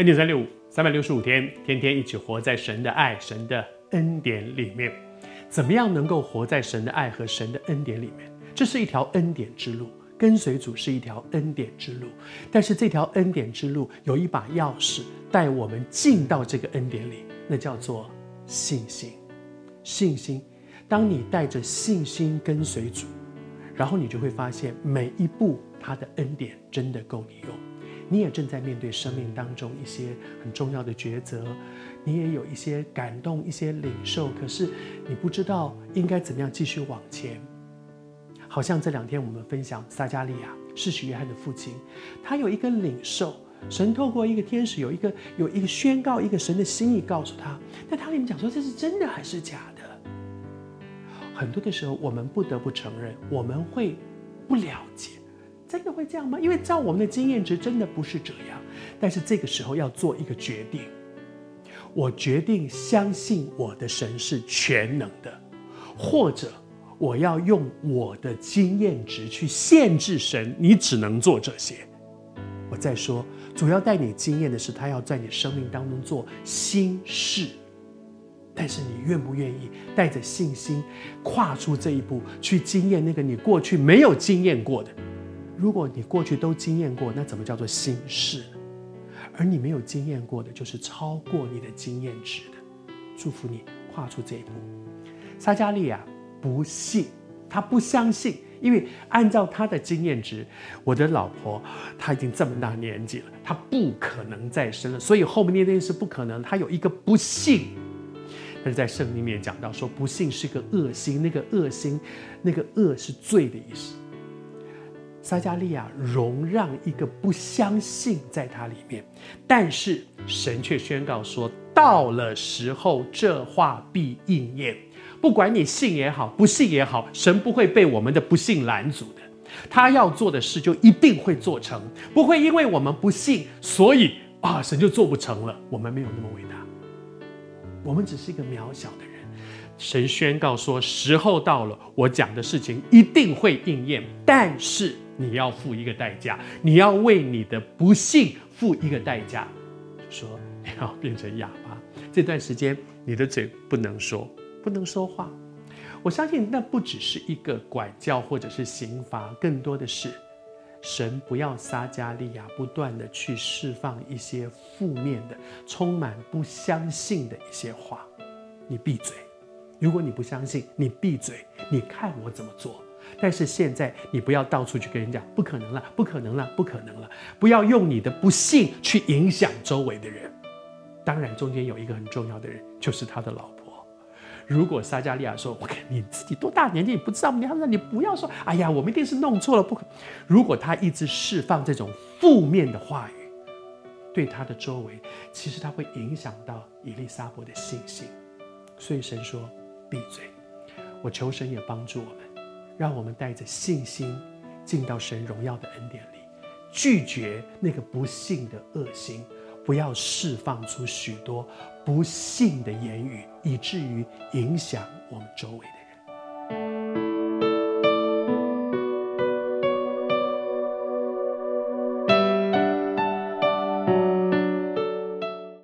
恩典三六五，三百六十五天，天天一起活在神的爱、神的恩典里面。怎么样能够活在神的爱和神的恩典里面？这是一条恩典之路，跟随主是一条恩典之路。但是这条恩典之路有一把钥匙，带我们进到这个恩典里，那叫做信心。信心，当你带着信心跟随主，然后你就会发现每一步他的恩典真的够你用。你也正在面对生命当中一些很重要的抉择，你也有一些感动、一些领受，可是你不知道应该怎么样继续往前。好像这两天我们分享撒迦利亚，是许约翰的父亲，他有一个领受，神透过一个天使有一个有一个宣告，一个神的心意告诉他，但他里面讲说这是真的还是假的？很多的时候我们不得不承认，我们会不了解。真的会这样吗？因为照我们的经验值，真的不是这样。但是这个时候要做一个决定，我决定相信我的神是全能的，或者我要用我的经验值去限制神，你只能做这些。我再说，主要带你经验的是他要在你生命当中做新事，但是你愿不愿意带着信心跨出这一步，去经验那个你过去没有经验过的？如果你过去都经验过，那怎么叫做新事？而你没有经验过的，就是超过你的经验值的。祝福你跨出这一步。撒迦利亚不信，他不相信，因为按照他的经验值，我的老婆她已经这么大年纪了，她不可能再生了，所以后面那件事不可能。他有一个不信，但是在圣经里面讲到说，不信是个恶心，那个恶心，那个恶是罪的意思。撒迦利亚容让一个不相信在他里面，但是神却宣告说：到了时候，这话必应验。不管你信也好，不信也好，神不会被我们的不信拦阻的。他要做的事就一定会做成，不会因为我们不信，所以啊，神就做不成了。我们没有那么伟大，我们只是一个渺小的人。神宣告说：时候到了，我讲的事情一定会应验，但是。你要付一个代价，你要为你的不幸付一个代价，说你要变成哑巴。这段时间你的嘴不能说，不能说话。我相信那不只是一个管教或者是刑罚，更多的是神不要撒加利亚不断的去释放一些负面的、充满不相信的一些话。你闭嘴，如果你不相信，你闭嘴，你看我怎么做。但是现在你不要到处去跟人讲，不可能了，不可能了，不可能了。不要用你的不信去影响周围的人。当然，中间有一个很重要的人，就是他的老婆。如果撒迦利亚说：“我看你自己多大年纪，你不知道吗？”你要让你不要说：“哎呀，我们一定是弄错了。”不可。如果他一直释放这种负面的话语，对他的周围，其实他会影响到以利沙伯的信心。所以神说：“闭嘴。”我求神也帮助我们。让我们带着信心进到神荣耀的恩典里，拒绝那个不幸的恶心，不要释放出许多不幸的言语，以至于影响我们周围的。